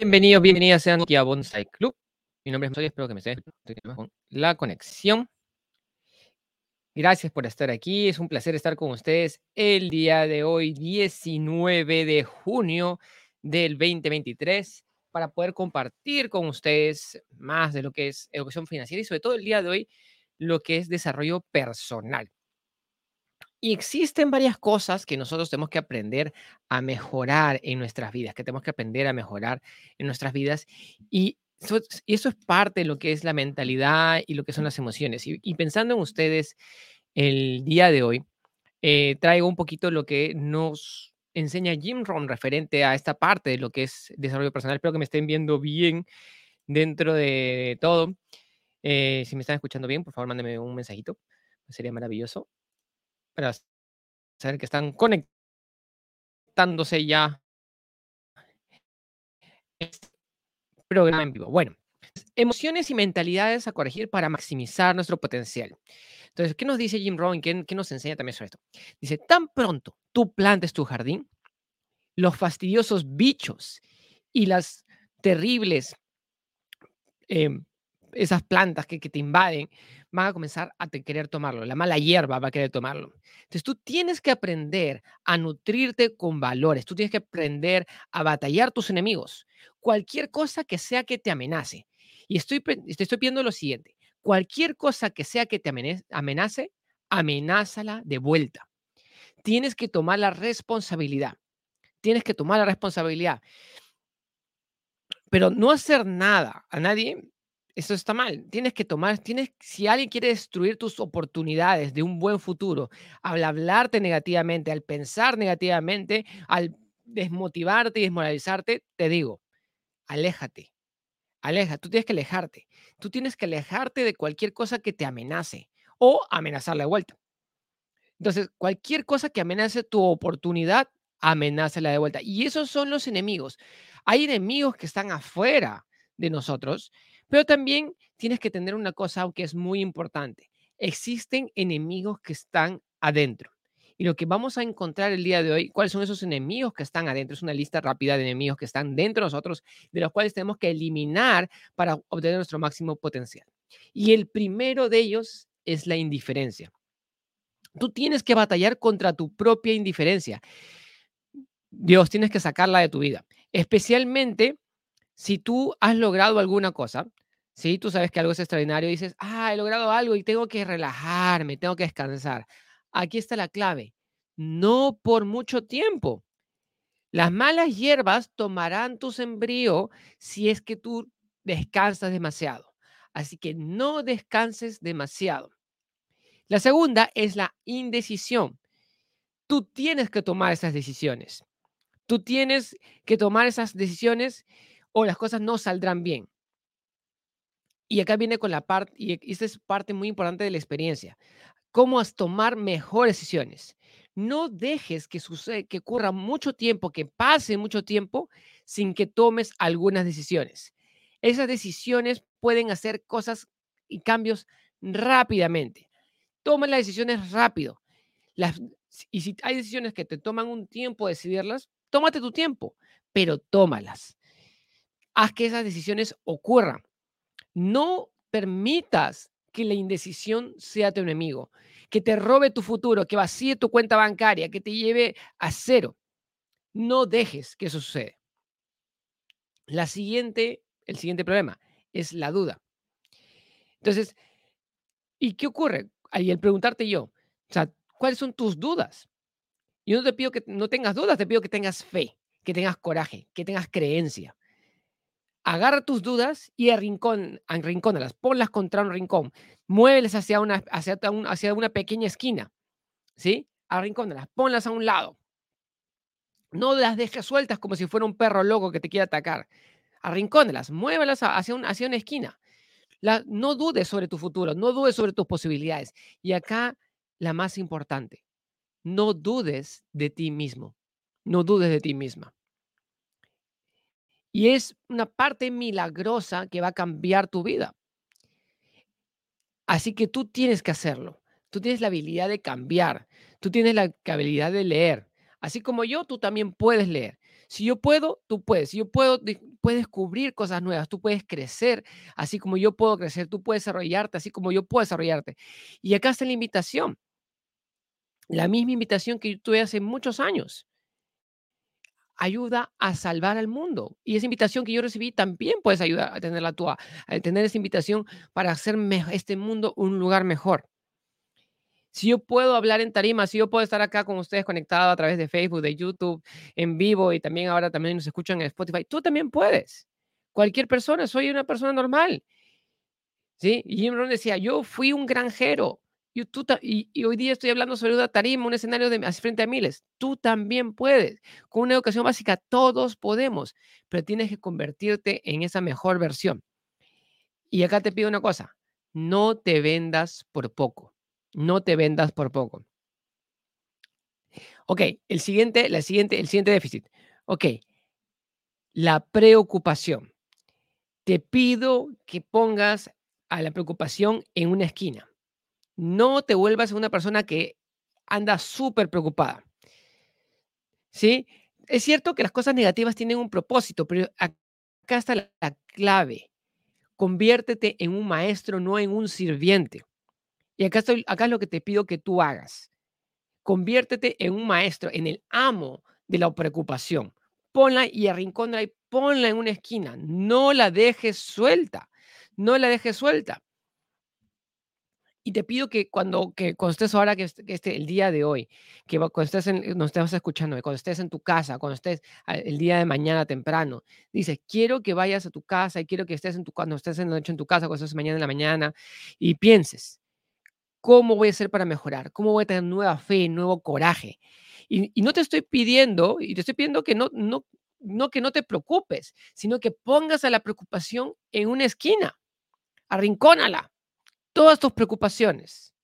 Bienvenidos, bienvenidas sean aquí a Bonsai Club. Mi nombre es Masoy, espero que me estén con la conexión. Gracias por estar aquí. Es un placer estar con ustedes el día de hoy, 19 de junio del 2023, para poder compartir con ustedes más de lo que es educación financiera y sobre todo el día de hoy lo que es desarrollo personal. Y existen varias cosas que nosotros tenemos que aprender a mejorar en nuestras vidas, que tenemos que aprender a mejorar en nuestras vidas. Y eso, es parte de lo que es la mentalidad y lo que son las emociones. Y, pensando en ustedes el día de hoy, eh, traigo un poquito lo que nos enseña Jim Rohn referente a esta parte de lo que es desarrollo personal. Espero que me estén viendo bien dentro de todo. Eh, si me están escuchando bien, por favor, mándenme un mensajito. Sería maravilloso para saber que están conectándose ya este programa en vivo. Bueno, emociones y mentalidades a corregir para maximizar nuestro potencial. Entonces, ¿qué nos dice Jim Rohn? ¿Qué, ¿Qué, nos enseña también sobre esto? Dice, tan pronto tú plantes tu jardín, los fastidiosos bichos y las terribles em, esas plantas que, te invaden van a comenzar a querer tomarlo. La mala hierba va a querer tomarlo. Entonces tú tienes que aprender a nutrirte con valores. Tú tienes que aprender a batallar tus enemigos. Cualquier cosa que sea que te amenace. Y estoy, te estoy pidiendo lo siguiente. Cualquier cosa que sea que te amenace, amenázala de vuelta. Tienes que tomar la responsabilidad. Tienes que tomar la responsabilidad. Pero no hacer nada a nadie eso está mal. Tienes que tomar, tienes, si alguien quiere destruir tus oportunidades de un buen futuro, al hablarte negativamente, al pensar negativamente, al desmotivarte y desmoralizarte, te digo, aléjate. Aleja, tú tienes que alejarte. Tú tienes que alejarte de cualquier cosa que te amenace o amenazarle de vuelta. Entonces, cualquier cosa que amenace tu oportunidad, amenázala de vuelta. Y esos son los enemigos. Hay enemigos que están afuera de nosotros pero también tienes que tener una cosa aunque es muy importante. Existen enemigos que están adentro. Y lo que vamos a encontrar el día de hoy, ¿cuáles son esos enemigos que están adentro? Es una lista rápida de enemigos que están dentro de nosotros, de los cuales tenemos que eliminar para obtener nuestro máximo potencial. Y el primero de ellos es la indiferencia. Tú tienes que batallar contra tu propia indiferencia. Dios, tienes que sacarla de tu vida. Especialmente si tú has logrado alguna cosa, si tú sabes que algo es extraordinario, dices, ah, he logrado algo y tengo que relajarme, tengo que descansar. Aquí está la clave. No por mucho tiempo. Las malas hierbas tomarán tu sembrío si es que tú descansas demasiado. Así que no descanses demasiado. La segunda es la indecisión. Tú tienes que tomar esas decisiones. Tú tienes que tomar esas decisiones o las cosas no saldrán bien. Y acá viene con la parte, y esta es parte muy importante de la experiencia, cómo es tomar mejores decisiones. No dejes que suceda, que ocurra mucho tiempo, que pase mucho tiempo sin que tomes algunas decisiones. Esas decisiones pueden hacer cosas y cambios rápidamente. Toma las decisiones rápido. Las, y si hay decisiones que te toman un tiempo decidirlas, tómate tu tiempo, pero tómalas. Haz que esas decisiones ocurran. No permitas que la indecisión sea tu enemigo, que te robe tu futuro, que vacíe tu cuenta bancaria, que te lleve a cero. No dejes que eso suceda. La siguiente, el siguiente problema es la duda. Entonces, ¿y qué ocurre? Ahí el preguntarte yo, ¿cuáles son tus dudas? Yo no te pido que no tengas dudas, te pido que tengas fe, que tengas coraje, que tengas creencia agarra tus dudas y arrincón, arrincónalas, ponlas contra un rincón, muévelas hacia una, hacia, hacia una pequeña esquina, ¿sí? Arrincónalas, ponlas a un lado. No las dejes sueltas como si fuera un perro loco que te quiera atacar. Arrincónalas, muévelas hacia, un, hacia una esquina. La, no dudes sobre tu futuro, no dudes sobre tus posibilidades. Y acá la más importante, no dudes de ti mismo, no dudes de ti misma. Y es una parte milagrosa que va a cambiar tu vida. Así que tú tienes que hacerlo. Tú tienes la habilidad de cambiar. Tú tienes la habilidad de leer. Así como yo, tú también puedes leer. Si yo puedo, tú puedes. Si yo puedo puedes descubrir cosas nuevas, tú puedes crecer, así como yo puedo crecer, tú puedes desarrollarte, así como yo puedo desarrollarte. Y acá está la invitación, la misma invitación que yo tuve hace muchos años. Ayuda a salvar al mundo. Y esa invitación que yo recibí también puedes ayudar a tenerla tú, a, tener esa invitación para hacer este mundo un lugar mejor. Si yo puedo hablar en tarima, si yo puedo estar acá con ustedes conectado a través de Facebook, de YouTube, en vivo y también ahora también nos escuchan en Spotify, tú también puedes. Cualquier persona, soy una persona normal. ¿Sí? Y Jim Rohn decía, yo fui un granjero. Y, tú y, hoy día estoy hablando sobre una tarima, un escenario de frente a miles. Tú también puedes. Con una educación básica, todos podemos, pero tienes que convertirte en esa mejor versión. Y acá te pido una cosa, no te vendas por poco. No te vendas por poco. Ok, el siguiente, la siguiente, el siguiente déficit. Ok, la preocupación. Te pido que pongas a la preocupación en una esquina. No te vuelvas una persona que anda súper preocupada. ¿Sí? Es cierto que las cosas negativas tienen un propósito, pero acá está la, la clave. Conviértete en un maestro, no en un sirviente. Y acá es lo que te pido que tú hagas. Conviértete en un maestro, en el amo de la preocupación. Ponla y arrincónala y ponla en una esquina. No la dejes suelta. No la dejes suelta. Y te pido que cuando, que cuando estés ahora, que, esté, el día de hoy, que cuando estés, en, nos estés escuchando, cuando estés en tu casa, cuando estés el día de mañana temprano, dices, quiero que vayas a tu casa y quiero que estés en tu, cuando estés en la noche en tu casa, cuando estés mañana en la mañana, y pienses, ¿Cómo voy a hacer para mejorar? ¿Cómo voy a tener nueva fe, nuevo coraje? Y, no te estoy pidiendo, y te estoy pidiendo que no, no, no que no te preocupes, sino que pongas a la preocupación en una esquina, arrincónala, todas tus preocupaciones.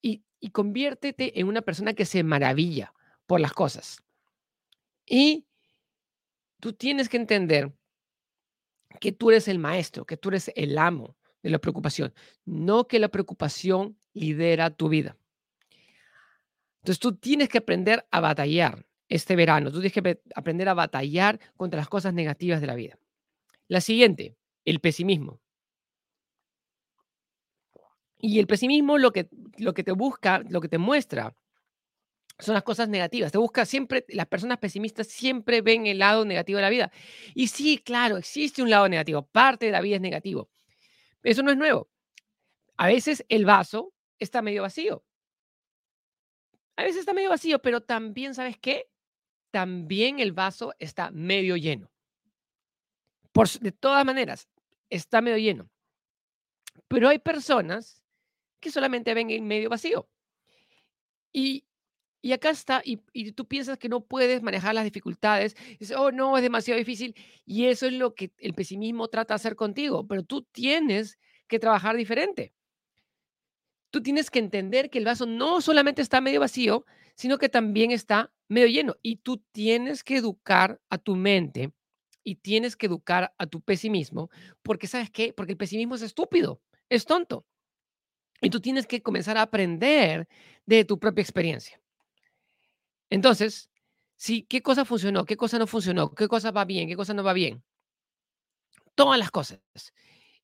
Y, conviértete en una persona que se maravilla por las cosas. Y tú tienes que entender que tú eres el maestro, que tú eres el amo, de la preocupación, no que la preocupación lidera tu vida. Entonces tú tienes que aprender a batallar este verano, tú tienes que aprender a batallar contra las cosas negativas de la vida. La siguiente, el pesimismo. Y el pesimismo lo que, lo que te busca, lo que te muestra, son las cosas negativas. Te busca siempre, las personas pesimistas siempre ven el lado negativo de la vida. Y sí, claro, existe un lado negativo, parte de la vida es negativo, eso no es nuevo. A veces el vaso está medio vacío. A veces está medio vacío, pero también, ¿sabes qué? También el vaso está medio lleno. Por, de todas maneras, está medio lleno. Pero hay personas que solamente ven el medio vacío. Y, y acá está, y, y, tú piensas que no puedes manejar las dificultades, dices, oh no, es demasiado difícil, y eso es lo que el pesimismo trata de hacer contigo, pero tú tienes que trabajar diferente. Tú tienes que entender que el vaso no solamente está medio vacío, sino que también está medio lleno, y tú tienes que educar a tu mente y tienes que educar a tu pesimismo, porque ¿sabes qué? Porque el pesimismo es estúpido, es tonto. Y tú tienes que comenzar a aprender de tu propia experiencia. Entonces, sí, ¿qué cosa funcionó? ¿Qué cosa no funcionó? ¿Qué cosa va bien? ¿Qué cosa no va bien? Todas las cosas.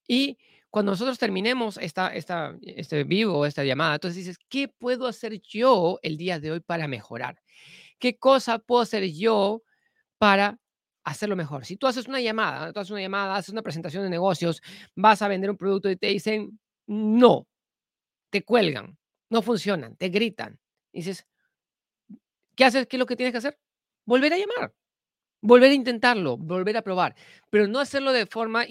Y cuando nosotros terminemos esta, esta, este vivo, esta llamada, entonces dices, ¿qué puedo hacer yo el día de hoy para mejorar? ¿Qué cosa puedo hacer yo para hacerlo mejor? Si tú haces una llamada, tú haces una llamada, haces una presentación de negocios, vas a vender un producto y te dicen, no, te cuelgan, no funcionan, te gritan. dices, ¿Qué haces? ¿Qué es lo que tienes que hacer? Volver a llamar, volver a intentarlo, volver a probar, pero no hacerlo de forma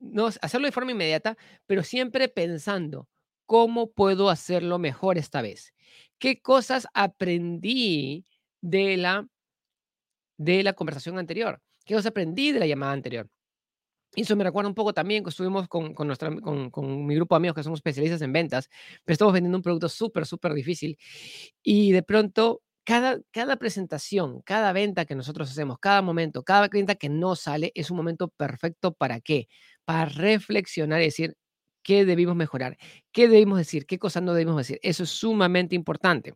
no hacerlo de forma inmediata, pero siempre pensando cómo puedo hacerlo mejor esta vez. ¿Qué cosas aprendí de la de la conversación anterior? ¿Qué cosas aprendí de la llamada anterior? Y eso me recuerda un poco también que estuvimos con, con, nuestra, con, con, mi grupo de amigos que somos especialistas en ventas, pero estamos vendiendo un producto súper, súper difícil. Y de pronto cada, cada presentación, cada venta que nosotros hacemos, cada momento, cada venta que no sale es un momento perfecto para qué? Para reflexionar y decir qué debimos mejorar, qué debimos decir, qué cosas no debimos decir. Eso es sumamente importante.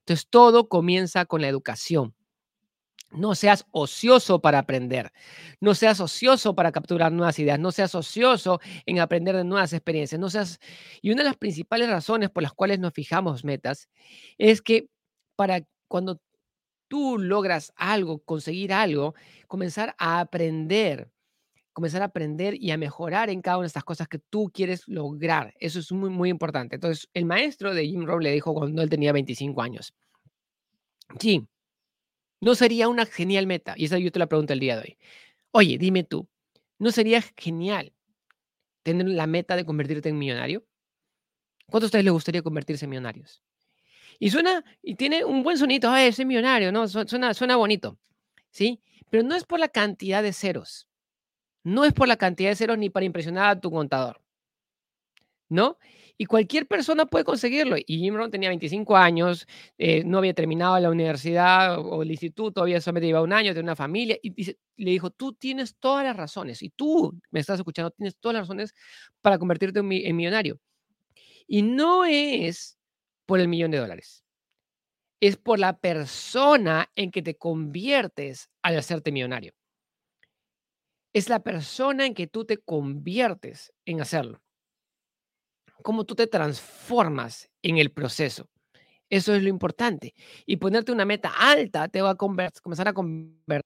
Entonces, todo comienza con la educación. No seas ocioso para aprender. No seas ocioso para capturar nuevas ideas. No seas ocioso en aprender de nuevas experiencias. No seas... Y una de las principales razones por las cuales nos fijamos metas es que para cuando tú logras algo, conseguir algo, comenzar a aprender, comenzar a aprender y a mejorar en cada una de estas cosas que tú quieres lograr. Eso es muy, muy importante. Entonces, el maestro de Jim Rohn le dijo cuando él tenía 25 años, Jim, ¿no sería una genial meta? Y esa yo te la pregunto el día de hoy. Oye, dime tú, ¿no sería genial tener la meta de convertirte en millonario? ¿Cuántos de ustedes les gustaría convertirse en millonarios? Y suena, y tiene un buen sonito, ay, soy millonario, ¿no? Suena, suena bonito, ¿sí? Pero no es por la cantidad de ceros. No es por la cantidad de ceros ni para impresionar a tu contador, ¿no? Y cualquier persona puede conseguirlo. Y Jim Rohn tenía 25 años, eh, no había terminado la universidad o el instituto, había solamente llevado un año, tenía una familia, y, le dijo, tú tienes todas las razones, y tú me estás escuchando, tienes todas las razones para convertirte en, en millonario. Y no es por el millón de dólares. Es por la persona en que te conviertes al hacerte millonario. Es la persona en que tú te conviertes en hacerlo. Cómo tú te transformas en el proceso. Eso es lo importante. Y ponerte una meta alta te va a comenzar a convertir.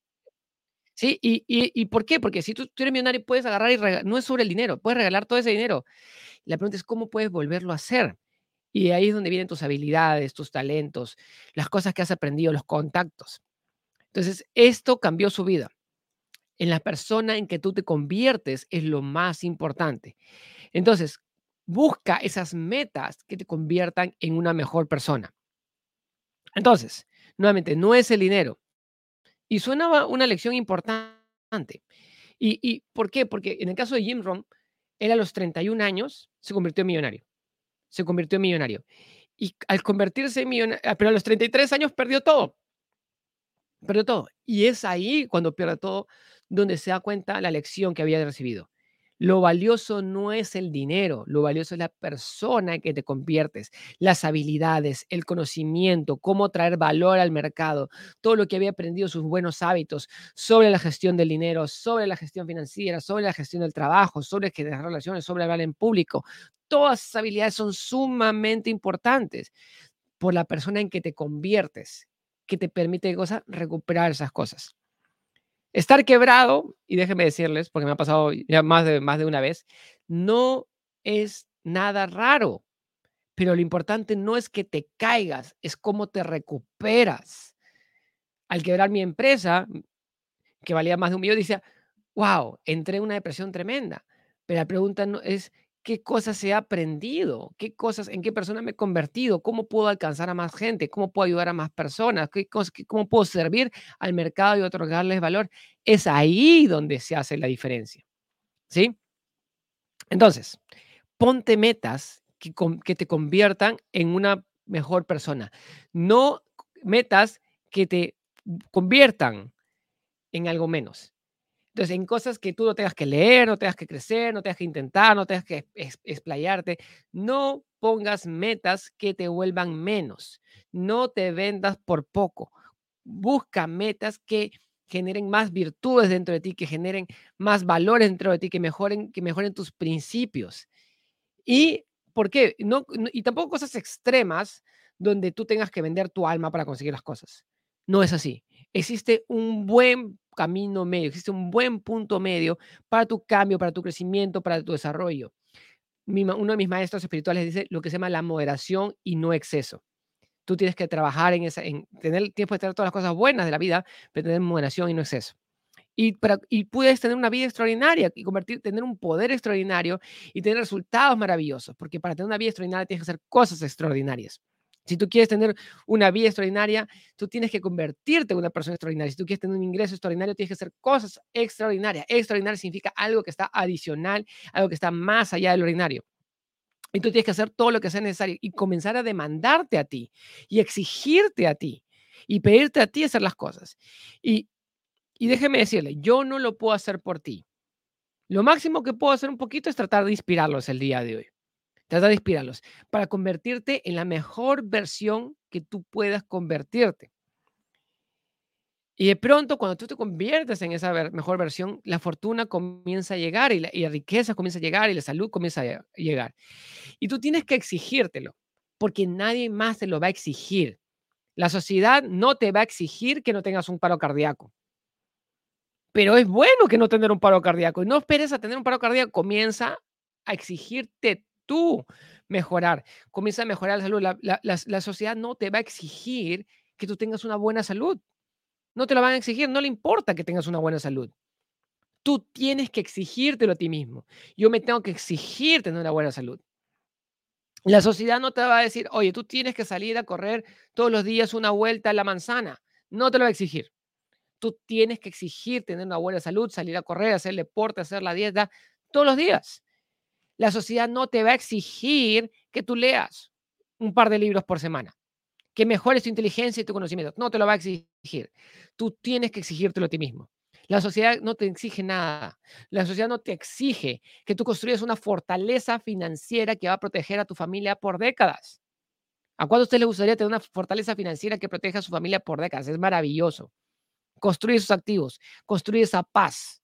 ¿Sí? ¿Y, y, por qué? Porque si tú, tú, eres millonario puedes agarrar y no es sobre el dinero, puedes regalar todo ese dinero. La pregunta es cómo puedes volverlo a hacer. Y ahí es donde vienen tus habilidades, tus talentos, las cosas que has aprendido, los contactos. Entonces, esto cambió su vida. En la persona en que tú te conviertes es lo más importante. Entonces, busca esas metas que te conviertan en una mejor persona. Entonces, nuevamente, no es el dinero. Y suena una lección importante. ¿Y, ¿Y por qué? Porque en el caso de Jim Rohn, él a los 31 años se convirtió en millonario se convirtió en millonario. Y al convertirse en millonario, ah, pero a los 33 años perdió todo. Perdió todo. Y es ahí cuando pierde todo donde se da cuenta la lección que había recibido. Lo valioso no es el dinero, lo valioso es la persona que te conviertes, las habilidades, el conocimiento, cómo traer valor al mercado, todo lo que había aprendido, sus buenos hábitos sobre la gestión del dinero, sobre la gestión financiera, sobre la gestión del trabajo, sobre las relaciones, sobre hablar en público. Todas esas habilidades son sumamente importantes por la persona en que te conviertes, que te permite cosas, recuperar esas cosas. Estar quebrado, y déjenme decirles, porque me ha pasado ya más de, más de una vez, no es nada raro, pero lo importante no es que te caigas, es cómo te recuperas. Al quebrar mi empresa, que valía más de un millón, decía, wow, entré en una depresión tremenda. Pero la pregunta no es qué cosas he aprendido, qué cosas, en qué persona me he convertido, cómo puedo alcanzar a más gente, cómo puedo ayudar a más personas, qué cosas, cómo puedo servir al mercado y otorgarles valor. Es ahí donde se hace la diferencia. ¿Sí? Entonces, ponte metas que, que te conviertan en una mejor persona, no metas que te conviertan en algo menos. Entonces, en cosas que tú no tengas que leer, no tengas que crecer, no tengas que intentar, no tengas que explayarte, no pongas metas que te vuelvan menos. No te vendas por poco. Busca metas que generen más virtudes dentro de ti, que generen más valores dentro de ti, que mejoren, tus principios. ¿Y por qué? No, y tampoco cosas extremas donde tú tengas que vender tu alma para conseguir las cosas. No es así. Existe un buen camino medio, existe un buen punto medio para tu cambio, para tu crecimiento, para tu desarrollo. uno de mis maestros espirituales dice lo que se llama la moderación y no exceso. Tú tienes que trabajar en, esa, en tener tiempo de tener todas las cosas buenas de la vida, pero tener moderación y no exceso. Y, para, y puedes tener una vida extraordinaria y convertir, tener un poder extraordinario y tener resultados maravillosos, porque para tener una vida extraordinaria tienes que hacer cosas extraordinarias. Si tú quieres tener una vida extraordinaria, tú tienes que convertirte en una persona extraordinaria. Si tú quieres tener un ingreso extraordinario, tienes que hacer cosas extraordinarias. Extraordinario significa algo que está adicional, algo que está más allá del ordinario. Y tú tienes que hacer todo lo que sea necesario y comenzar a demandarte a ti y exigirte a ti y pedirte a ti hacer las cosas. Y, y déjeme decirle, yo no lo puedo hacer por ti. Lo máximo que puedo hacer un poquito es tratar de inspirarlos el día de hoy. Trata de inspirarlos para convertirte en la mejor versión que tú puedas convertirte. Y de pronto, cuando tú te conviertes en esa mejor versión, la fortuna comienza a llegar y la, riqueza comienza a llegar y la salud comienza a llegar. Y tú tienes que exigírtelo, porque nadie más te lo va a exigir. La sociedad no te va a exigir que no tengas un paro cardíaco. Pero es bueno que no tener un paro cardíaco. Y no esperes a tener un paro cardíaco. Comienza a exigirte tú mejorar. Comienza a mejorar la salud. la sociedad no te va a exigir que tú tengas una buena salud. No te lo van a exigir, no le importa que tengas una buena salud. Tú tienes que exigírtelo a ti mismo. Yo me tengo que exigir tener una buena salud. La sociedad no te va a decir, oye, tú tienes que salir a correr todos los días una vuelta a la manzana. No te lo va a exigir. Tú tienes que exigir tener una buena salud, salir a correr, hacer deporte, hacer la dieta todos los días. La sociedad no te va a exigir que tú leas un par de libros por semana que mejores tu inteligencia y tu conocimiento. No te lo va a exigir. Tú tienes que exigírtelo a ti mismo. La sociedad no te exige nada. La sociedad no te exige que tú construyas una fortaleza financiera que va a proteger a tu familia por décadas. ¿A cuánto a usted le gustaría tener una fortaleza financiera que proteja a su familia por décadas? Es maravilloso. Construir sus activos, construir esa paz,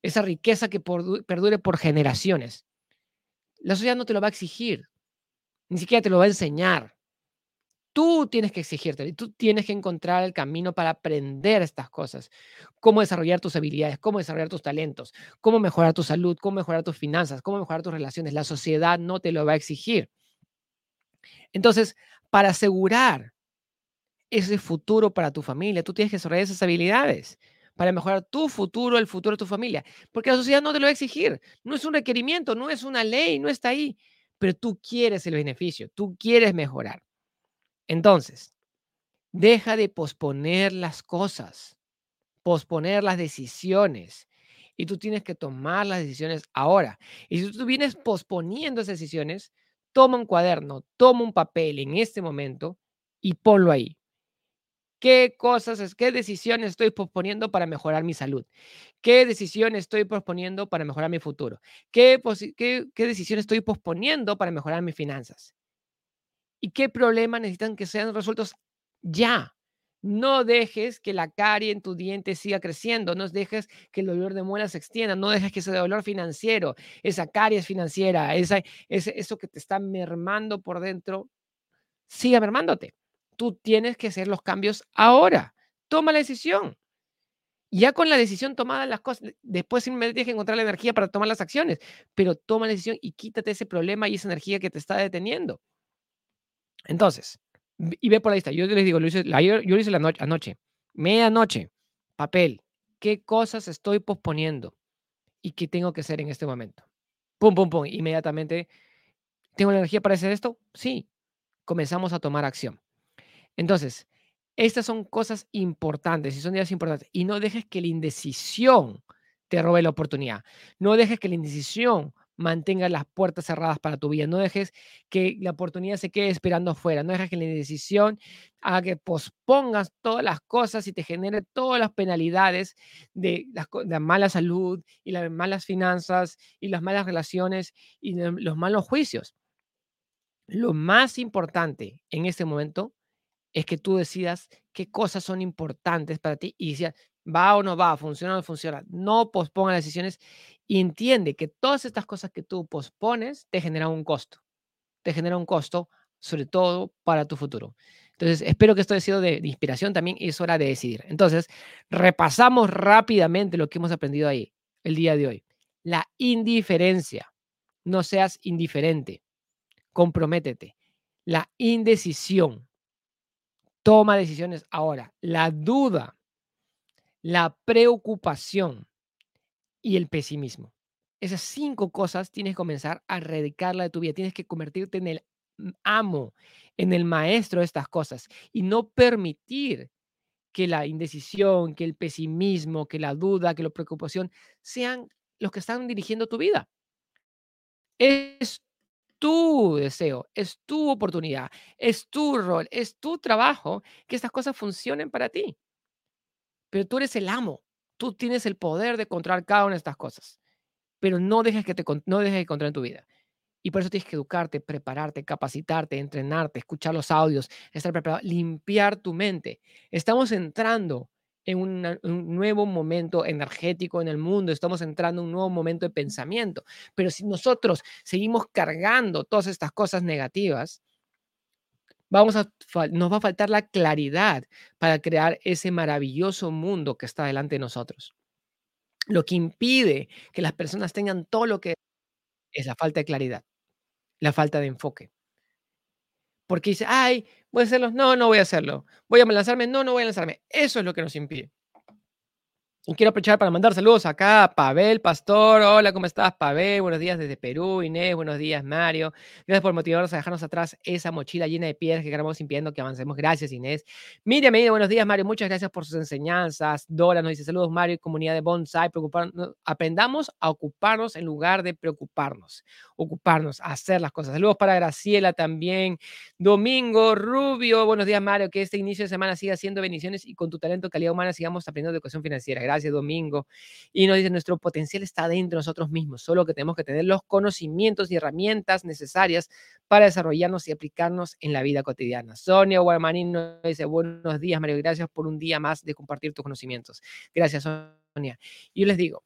esa riqueza que perdure por generaciones. La sociedad no te lo va a exigir, ni siquiera te lo va a enseñar. Tú tienes que exigirte tú tienes que encontrar el camino para aprender estas cosas. Cómo desarrollar tus habilidades, cómo desarrollar tus talentos, cómo mejorar tu salud, cómo mejorar tus finanzas, cómo mejorar tus relaciones. La sociedad no te lo va a exigir. Entonces, para asegurar ese futuro para tu familia, tú tienes que desarrollar esas habilidades para mejorar tu futuro, el futuro de tu familia. Porque la sociedad no te lo va a exigir. No es un requerimiento, no es una ley, no está ahí. Pero tú quieres el beneficio, tú quieres mejorar. Entonces, deja de posponer las cosas, posponer las decisiones. Y tú tienes que tomar las decisiones ahora. Y si tú vienes posponiendo esas decisiones, toma un cuaderno, toma un papel en este momento y ponlo ahí. ¿Qué cosas, qué decisiones estoy posponiendo para mejorar mi salud? ¿Qué decisiones estoy posponiendo para mejorar mi futuro? ¿Qué, qué, decisiones estoy posponiendo para mejorar mis finanzas? y qué problemas necesitan que sean resueltos ya. No dejes que la carie en tu diente siga creciendo, no dejes que el dolor de muela se extienda, no dejes que ese dolor financiero, esa caries financiera, esa, eso que te está mermando por dentro, siga mermándote. Tú tienes que hacer los cambios ahora. Toma la decisión. Ya con la decisión tomada, las cosas, después simplemente tienes que encontrar la energía para tomar las acciones, pero toma la decisión y quítate ese problema y esa energía que te está deteniendo. Entonces, y ve por la lista. Yo les digo, lo hice, yo, lo hice la noche, anoche, medianoche, papel. ¿Qué cosas estoy posponiendo y qué tengo que hacer en este momento? Pum, pum, pum. Inmediatamente, ¿tengo la energía para hacer esto? Sí. Comenzamos a tomar acción. Entonces, estas son cosas importantes y son días importantes. Y no dejes que la indecisión te robe la oportunidad. No dejes que la indecisión mantenga las puertas cerradas para tu vida. No dejes que la oportunidad se quede esperando afuera. No dejes que la decisión haga que pospongas todas las cosas y te genere todas las penalidades de, la mala salud y las malas finanzas y las malas relaciones y los malos juicios. Lo más importante en este momento es que tú decidas qué cosas son importantes para ti y decías, va o no va, funciona o no funciona. No posponga las decisiones y entiende que todas estas cosas que tú pospones te generan un costo. Te genera un costo, sobre todo para tu futuro. Entonces, espero que esto haya sido de, inspiración también y es hora de decidir. Entonces, repasamos rápidamente lo que hemos aprendido ahí el día de hoy. La indiferencia. No seas indiferente. Comprométete. La indecisión. Toma decisiones ahora. La duda la preocupación y el pesimismo. Esas cinco cosas tienes que comenzar a erradicarla de tu vida. Tienes que convertirte en el amo, en el maestro de estas cosas y no permitir que la indecisión, que el pesimismo, que la duda, que la preocupación sean los que están dirigiendo tu vida. Es tu deseo, es tu oportunidad, es tu rol, es tu trabajo que estas cosas funcionen para ti. Pero tú eres el amo. Tú tienes el poder de controlar cada una de estas cosas. Pero no dejes que te no dejes que controlen tu vida. Y por eso tienes que educarte, prepararte, capacitarte, entrenarte, escuchar los audios, estar preparado, limpiar tu mente. Estamos entrando en un nuevo momento energético en el mundo, estamos entrando en un nuevo momento de pensamiento. Pero si nosotros seguimos cargando todas estas cosas negativas, vamos a, nos va a faltar la claridad para crear ese maravilloso mundo que está delante de nosotros. Lo que impide que las personas tengan todo lo que es la falta de claridad, la falta de enfoque. Porque dice, ay, ¿voy a hacerlo? No, no voy a hacerlo. ¿Voy a lanzarme? No, no voy a lanzarme. Eso es lo que nos impide. Y quiero aprovechar para mandar saludos acá a Pavel Pastor. Hola, ¿cómo estás, Pavel? Buenos días desde Perú. Inés, buenos días, Mario. Gracias por motivarnos a dejarnos atrás esa mochila llena de piedras que queremos impidiendo que avancemos. Gracias, Inés. Miriam buenos días, Mario. Muchas gracias por sus enseñanzas. Dora nos dice saludos, Mario, comunidad de Bonsai. aprendamos a ocuparnos en lugar de preocuparnos. Ocuparnos, hacer las cosas. Saludos para Graciela también. Domingo Rubio, buenos días, Mario. Que este inicio de semana siga siendo bendiciones y con tu talento, calidad humana, sigamos aprendiendo de educación financiera. Gracias gracias Domingo. Y nos dice, nuestro potencial está dentro de nosotros mismos, solo que tenemos que tener los conocimientos y herramientas necesarias para desarrollarnos y aplicarnos en la vida cotidiana. Sonia Guarmanín nos dice, buenos días Mario, gracias por un día más de compartir tus conocimientos. Gracias Sonia. Y les digo,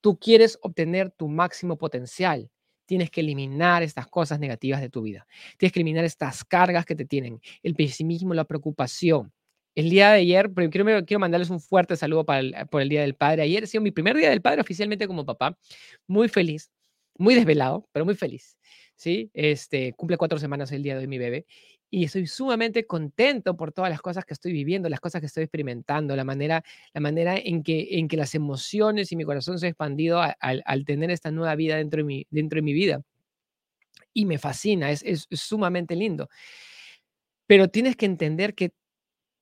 tú quieres obtener tu máximo potencial, tienes que eliminar estas cosas negativas de tu vida. Tienes que eliminar estas cargas que te tienen, el pesimismo, la preocupación, el día de ayer, quiero, mandarles un fuerte saludo para por el Día del Padre. Ayer ha sido mi primer Día del Padre oficialmente como papá. Muy feliz, muy desvelado, pero muy feliz. ¿sí? Este, cumple cuatro semanas el día de mi bebé. Y estoy sumamente contento por todas las cosas que estoy viviendo, las cosas que estoy experimentando, la manera, la manera en, que, en que las emociones y mi corazón se ha expandido al, tener esta nueva vida dentro de mi, dentro de mi vida. Y me fascina, es sumamente lindo. Pero tienes que entender que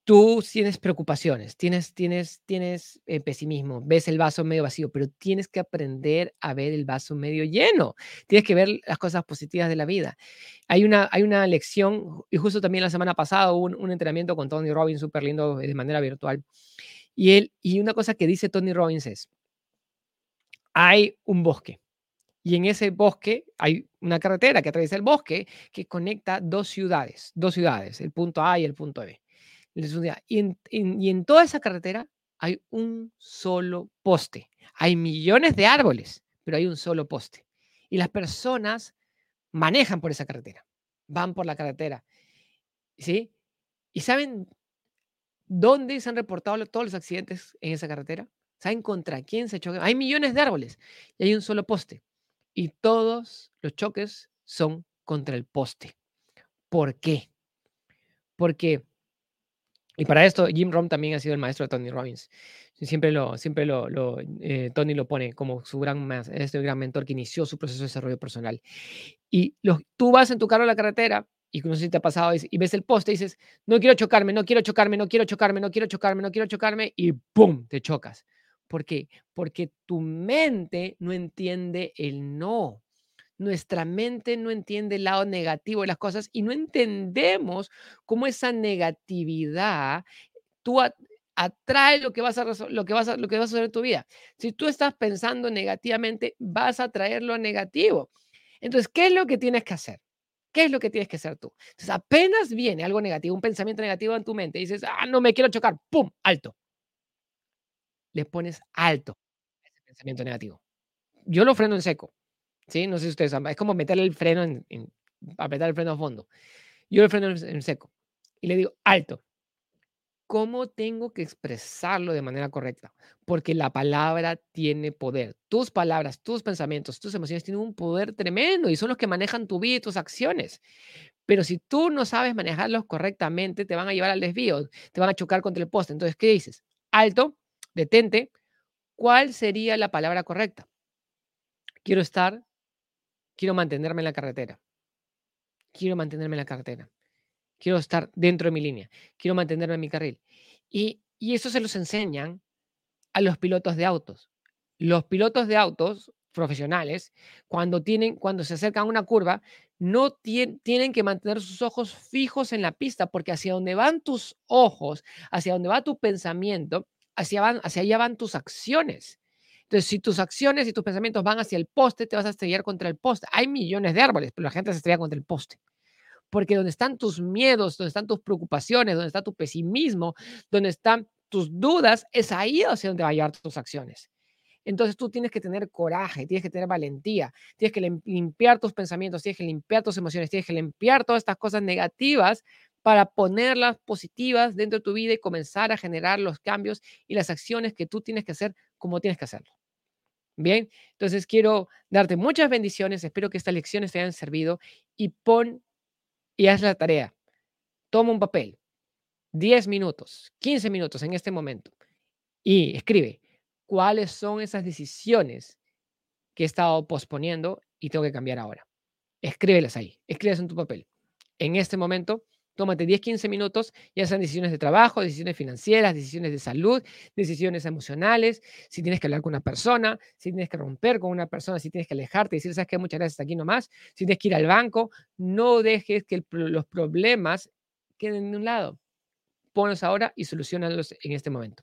tú tienes preocupaciones, tienes, tienes, tienes eh, pesimismo, ves el vaso medio vacío, pero tienes que aprender a ver el vaso medio lleno. Tienes que ver las cosas positivas de la vida. Hay una, hay una lección, y justo también la semana pasada hubo un, entrenamiento con Tony Robbins súper lindo eh, de manera virtual. Y, él, y una cosa que dice Tony Robbins es, hay un bosque. Y en ese bosque hay una carretera que atraviesa el bosque que conecta dos ciudades, dos ciudades, el punto A y el punto B. Y en, toda esa carretera hay un solo poste. Hay millones de árboles, pero hay un solo poste. Y las personas manejan por esa carretera, van por la carretera. ¿Sí? ¿Y saben dónde se han reportado todos los accidentes en esa carretera? ¿Saben contra quién se chocan? Hay millones de árboles y hay un solo poste. Y todos los choques son contra el poste. ¿Por qué? Porque y para esto, Jim Rom también ha sido el maestro de Tony Robbins. Siempre lo, siempre lo, eh, Tony lo pone como su gran, este gran mentor que inició su proceso de desarrollo personal. Y tú vas en tu carro a la carretera y no sé si te ha pasado y ves el poste y dices, no quiero chocarme, no quiero chocarme, no quiero chocarme, no quiero chocarme, no quiero chocarme y ¡pum! te chocas. ¿Por qué? Porque tu mente no entiende el no nuestra mente no entiende el lado negativo de las cosas y no entendemos cómo esa negatividad tú atrae lo que vas a lo que vas a, lo que vas a hacer en tu vida. Si tú estás pensando negativamente, vas a traer lo negativo. Entonces, ¿qué es lo que tienes que hacer? ¿Qué es lo que tienes que hacer tú? Entonces, apenas viene algo negativo, un pensamiento negativo en tu mente, y dices, ah, no me quiero chocar, ¡pum! Alto. Le pones alto ese pensamiento negativo. Yo lo freno en seco. ¿Sí? No sé si ustedes saben, es como meterle el freno en, apretar el freno a fondo. Yo el freno en, seco y le digo, alto. ¿Cómo tengo que expresarlo de manera correcta? Porque la palabra tiene poder. Tus palabras, tus pensamientos, tus emociones tienen un poder tremendo y son los que manejan tu vida y tus acciones. Pero si tú no sabes manejarlos correctamente, te van a llevar al desvío, te van a chocar contra el poste. Entonces, ¿qué dices? Alto, detente. ¿Cuál sería la palabra correcta? Quiero estar quiero mantenerme en la carretera. Quiero mantenerme en la carretera. Quiero estar dentro de mi línea. Quiero mantenerme en mi carril. Y, eso se los enseñan a los pilotos de autos. Los pilotos de autos profesionales, cuando, tienen, cuando se acercan a una curva, no tienen que mantener sus ojos fijos en la pista, porque hacia donde van tus ojos, hacia donde va tu pensamiento, hacia, allá van tus acciones. Entonces, si tus acciones y tus pensamientos van hacia el poste, te vas a estrellar contra el poste. Hay millones de árboles, pero la gente se estrella contra el poste. Porque donde están tus miedos, donde están tus preocupaciones, donde está tu pesimismo, donde está tus dudas, es ahí hacia donde va a llevar tus acciones. Entonces tú tienes que tener coraje, tienes que tener valentía, tienes que limpiar tus pensamientos, tienes que limpiar tus emociones, tienes que limpiar todas estas cosas negativas para ponerlas positivas dentro de tu vida y comenzar a generar los cambios y las acciones que tú tienes que hacer como tienes que hacerlo. Bien, entonces quiero darte muchas bendiciones, espero que estas lecciones te hayan servido y pon y haz la tarea. Toma un papel, 10 minutos, 15 minutos en este momento y escribe cuáles son esas decisiones que he estado posponiendo y tengo que cambiar ahora. Escríbelas ahí, escríbelas en tu papel. En este momento, tómate 10, 15 minutos, ya sean decisiones de trabajo, decisiones financieras, decisiones de salud, decisiones emocionales, si tienes que hablar con una persona, si tienes que romper con una persona, si tienes que alejarte decir, sabes qué, muchas gracias, aquí nomás, si tienes que ir al banco, no dejes que los problemas queden de un lado. Ponlos ahora y solucionalos en este momento.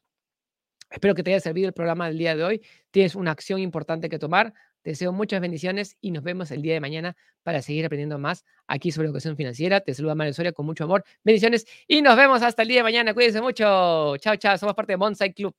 Espero que te haya servido el programa del día de hoy. Tienes una acción importante que tomar. Te deseo muchas bendiciones y nos vemos el día de mañana para seguir aprendiendo más aquí sobre educación financiera. Te saluda Mario Soria con mucho amor. Bendiciones y nos vemos hasta el día de mañana. Cuídense mucho. Chao, chao. Somos parte de Bonsai Club.